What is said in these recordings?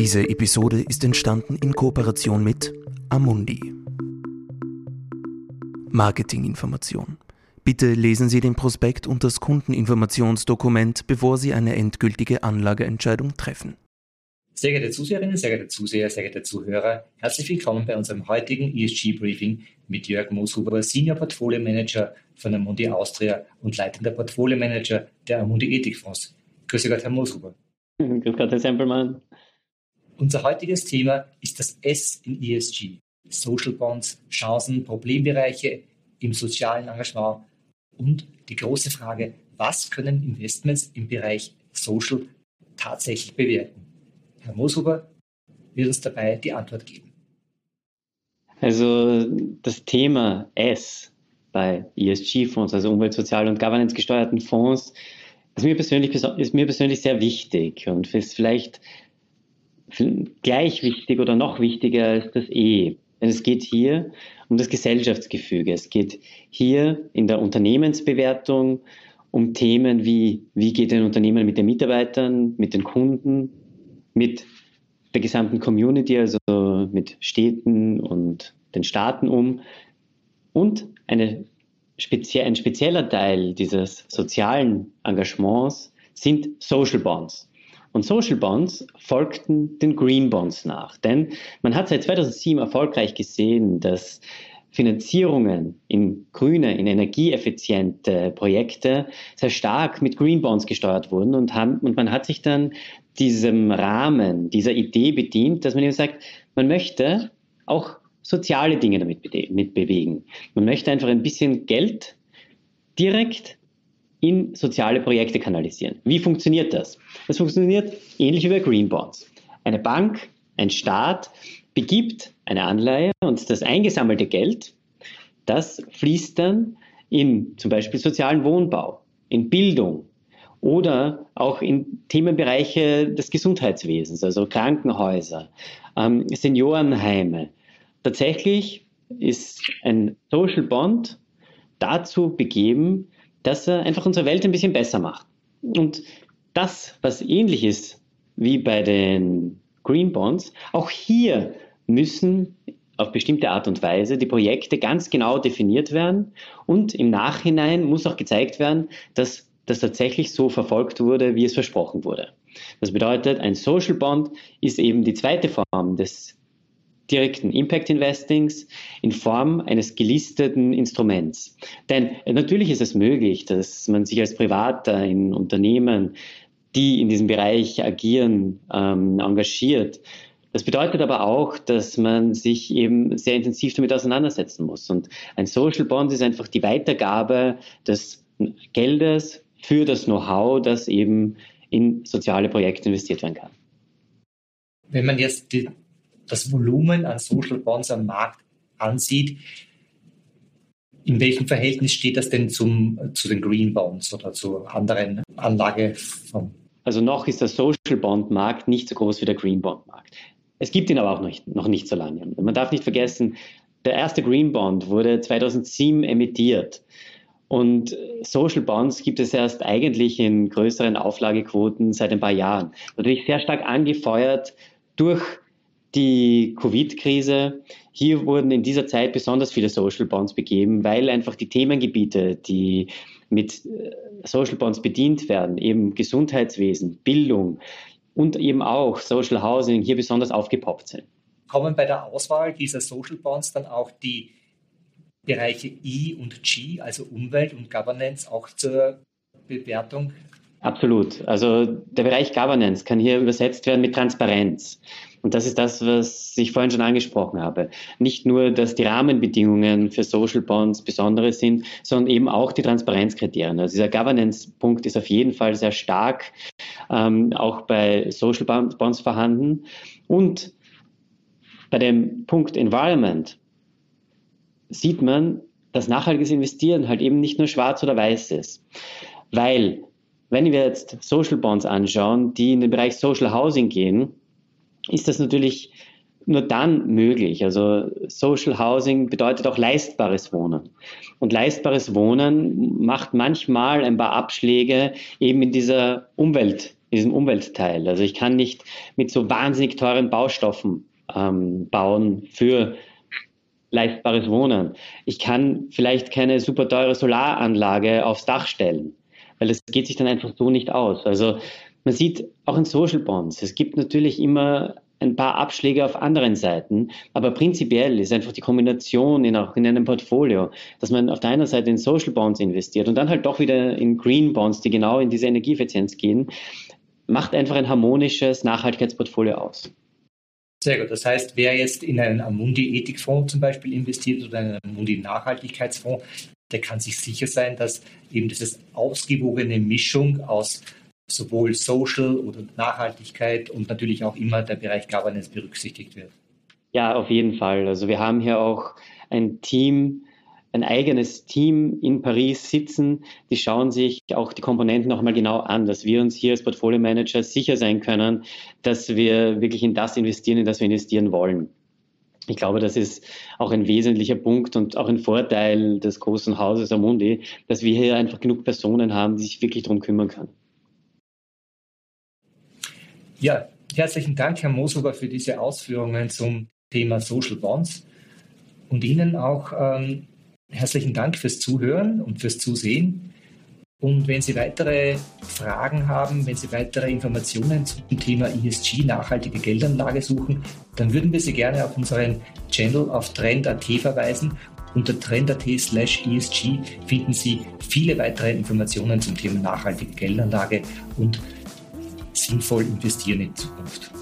Diese Episode ist entstanden in Kooperation mit Amundi. Marketinginformation. Bitte lesen Sie den Prospekt und das Kundeninformationsdokument, bevor Sie eine endgültige Anlageentscheidung treffen. Sehr geehrte Zuseherinnen, sehr geehrte Zuseher, sehr geehrte Zuhörer, herzlich willkommen bei unserem heutigen ESG-Briefing mit Jörg Mooshuber, Senior Portfolio Manager von Amundi Austria und leitender Portfolio Manager der Amundi Ethikfonds. Grüße Gott, Herr Mooshuber. Grüß Gott, Herr Sempelmann. Unser heutiges Thema ist das S in ESG. Social Bonds, Chancen, Problembereiche im sozialen Engagement und die große Frage, was können Investments im Bereich Social tatsächlich bewirken? Herr Mooshuber wird uns dabei die Antwort geben. Also das Thema S bei ESG-Fonds, also Umwelt-, Sozial- und Governance gesteuerten Fonds, ist mir persönlich, ist mir persönlich sehr wichtig und ist vielleicht gleich wichtig oder noch wichtiger ist das E. Denn es geht hier um das Gesellschaftsgefüge. Es geht hier in der Unternehmensbewertung um Themen wie, wie geht ein Unternehmen mit den Mitarbeitern, mit den Kunden, mit der gesamten Community, also mit Städten und den Staaten um. Und eine spezie ein spezieller Teil dieses sozialen Engagements sind Social Bonds. Und Social Bonds folgten den Green Bonds nach. Denn man hat seit 2007 erfolgreich gesehen, dass Finanzierungen in grüne, in energieeffiziente Projekte sehr stark mit Green Bonds gesteuert wurden und, haben, und man hat sich dann diesem Rahmen, dieser Idee bedient, dass man eben sagt, man möchte auch soziale Dinge damit mit bewegen. Man möchte einfach ein bisschen Geld direkt in soziale Projekte kanalisieren. Wie funktioniert das? Das funktioniert ähnlich wie bei Green Bonds. Eine Bank, ein Staat begibt eine Anleihe und das eingesammelte Geld, das fließt dann in zum Beispiel sozialen Wohnbau, in Bildung oder auch in Themenbereiche des Gesundheitswesens, also Krankenhäuser, ähm, Seniorenheime. Tatsächlich ist ein Social Bond dazu begeben, dass er einfach unsere Welt ein bisschen besser macht. Und das, was ähnlich ist wie bei den Green Bonds, auch hier müssen auf bestimmte Art und Weise die Projekte ganz genau definiert werden und im Nachhinein muss auch gezeigt werden, dass das tatsächlich so verfolgt wurde, wie es versprochen wurde. Das bedeutet, ein Social Bond ist eben die zweite Form des direkten Impact Investings in Form eines gelisteten Instruments. Denn natürlich ist es möglich, dass man sich als Privater in Unternehmen, die in diesem Bereich agieren, ähm, engagiert. Das bedeutet aber auch, dass man sich eben sehr intensiv damit auseinandersetzen muss. Und ein Social Bond ist einfach die Weitergabe des Geldes für das Know-how, das eben in soziale Projekte investiert werden kann. Wenn man jetzt die das Volumen an Social Bonds am Markt ansieht, in welchem Verhältnis steht das denn zum, zu den Green Bonds oder zu anderen Anlageformen? Also noch ist der Social Bond Markt nicht so groß wie der Green Bond Markt. Es gibt ihn aber auch noch nicht, noch nicht so lange. Man darf nicht vergessen, der erste Green Bond wurde 2007 emittiert. Und Social Bonds gibt es erst eigentlich in größeren Auflagequoten seit ein paar Jahren. Natürlich sehr stark angefeuert durch die Covid-Krise. Hier wurden in dieser Zeit besonders viele Social Bonds begeben, weil einfach die Themengebiete, die mit äh, Social Bonds bedient werden, eben Gesundheitswesen, Bildung und eben auch Social Housing hier besonders aufgepoppt sind. Kommen bei der Auswahl dieser Social Bonds dann auch die Bereiche E und G, also Umwelt und Governance, auch zur Bewertung? Absolut. Also der Bereich Governance kann hier übersetzt werden mit Transparenz. Und das ist das, was ich vorhin schon angesprochen habe. Nicht nur, dass die Rahmenbedingungen für Social Bonds besondere sind, sondern eben auch die Transparenzkriterien. Also dieser Governance-Punkt ist auf jeden Fall sehr stark ähm, auch bei Social Bonds vorhanden. Und bei dem Punkt Environment sieht man, dass nachhaltiges Investieren halt eben nicht nur schwarz oder weiß ist. Weil, wenn wir jetzt Social Bonds anschauen, die in den Bereich Social Housing gehen, ist das natürlich nur dann möglich. Also Social Housing bedeutet auch leistbares Wohnen. Und leistbares Wohnen macht manchmal ein paar Abschläge eben in dieser Umwelt in diesem Umweltteil. Also ich kann nicht mit so wahnsinnig teuren Baustoffen ähm, bauen für leistbares Wohnen. Ich kann vielleicht keine super teure Solaranlage aufs Dach stellen, weil das geht sich dann einfach so nicht aus. Also man sieht auch in Social Bonds, es gibt natürlich immer ein paar Abschläge auf anderen Seiten, aber prinzipiell ist einfach die Kombination in, auch in einem Portfolio, dass man auf der einen Seite in Social Bonds investiert und dann halt doch wieder in Green Bonds, die genau in diese Energieeffizienz gehen, macht einfach ein harmonisches Nachhaltigkeitsportfolio aus. Sehr gut. Das heißt, wer jetzt in einen Amundi-Ethikfonds zum Beispiel investiert oder in einen Amundi-Nachhaltigkeitsfonds, der kann sich sicher sein, dass eben diese ausgewogene Mischung aus sowohl Social oder Nachhaltigkeit und natürlich auch immer der Bereich Governance berücksichtigt wird. Ja, auf jeden Fall. Also wir haben hier auch ein Team, ein eigenes Team in Paris sitzen, die schauen sich auch die Komponenten noch einmal genau an, dass wir uns hier als Portfolio Manager sicher sein können, dass wir wirklich in das investieren, in das wir investieren wollen. Ich glaube, das ist auch ein wesentlicher Punkt und auch ein Vorteil des großen Hauses Amundi, dass wir hier einfach genug Personen haben, die sich wirklich darum kümmern können. Ja, herzlichen Dank, Herr Mosober, für diese Ausführungen zum Thema Social Bonds und Ihnen auch ähm, herzlichen Dank fürs Zuhören und fürs Zusehen. Und wenn Sie weitere Fragen haben, wenn Sie weitere Informationen zum Thema ESG, nachhaltige Geldanlage suchen, dann würden wir Sie gerne auf unseren Channel auf Trend.at verweisen. Unter trend.at slash ESG finden Sie viele weitere Informationen zum Thema nachhaltige Geldanlage und sinnvoll investieren in Zukunft.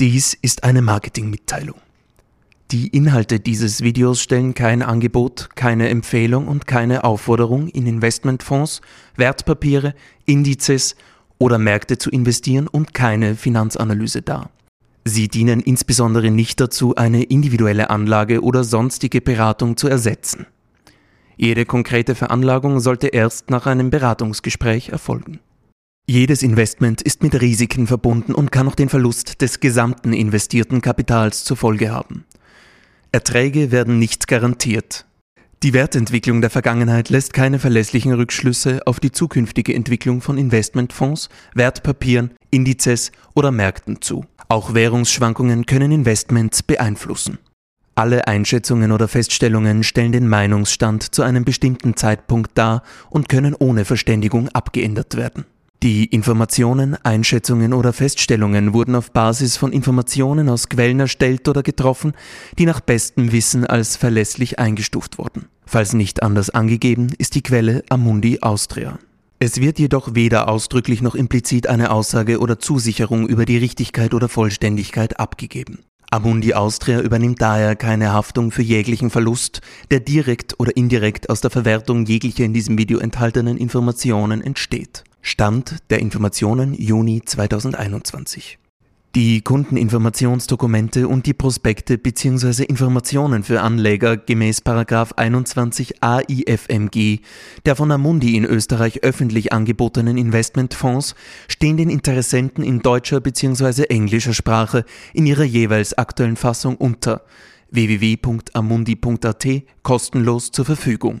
Dies ist eine Marketingmitteilung. Die Inhalte dieses Videos stellen kein Angebot, keine Empfehlung und keine Aufforderung, in Investmentfonds, Wertpapiere, Indizes oder Märkte zu investieren und keine Finanzanalyse dar. Sie dienen insbesondere nicht dazu, eine individuelle Anlage oder sonstige Beratung zu ersetzen. Jede konkrete Veranlagung sollte erst nach einem Beratungsgespräch erfolgen. Jedes Investment ist mit Risiken verbunden und kann auch den Verlust des gesamten investierten Kapitals zur Folge haben. Erträge werden nicht garantiert. Die Wertentwicklung der Vergangenheit lässt keine verlässlichen Rückschlüsse auf die zukünftige Entwicklung von Investmentfonds, Wertpapieren, Indizes oder Märkten zu. Auch Währungsschwankungen können Investments beeinflussen. Alle Einschätzungen oder Feststellungen stellen den Meinungsstand zu einem bestimmten Zeitpunkt dar und können ohne Verständigung abgeändert werden. Die Informationen, Einschätzungen oder Feststellungen wurden auf Basis von Informationen aus Quellen erstellt oder getroffen, die nach bestem Wissen als verlässlich eingestuft wurden. Falls nicht anders angegeben, ist die Quelle Amundi Austria. Es wird jedoch weder ausdrücklich noch implizit eine Aussage oder Zusicherung über die Richtigkeit oder Vollständigkeit abgegeben. Amundi Austria übernimmt daher keine Haftung für jeglichen Verlust, der direkt oder indirekt aus der Verwertung jeglicher in diesem Video enthaltenen Informationen entsteht. Stand der Informationen Juni 2021. Die Kundeninformationsdokumente und die Prospekte bzw. Informationen für Anleger gemäß 21 AIFMG der von Amundi in Österreich öffentlich angebotenen Investmentfonds stehen den Interessenten in deutscher bzw. englischer Sprache in ihrer jeweils aktuellen Fassung unter www.amundi.at kostenlos zur Verfügung.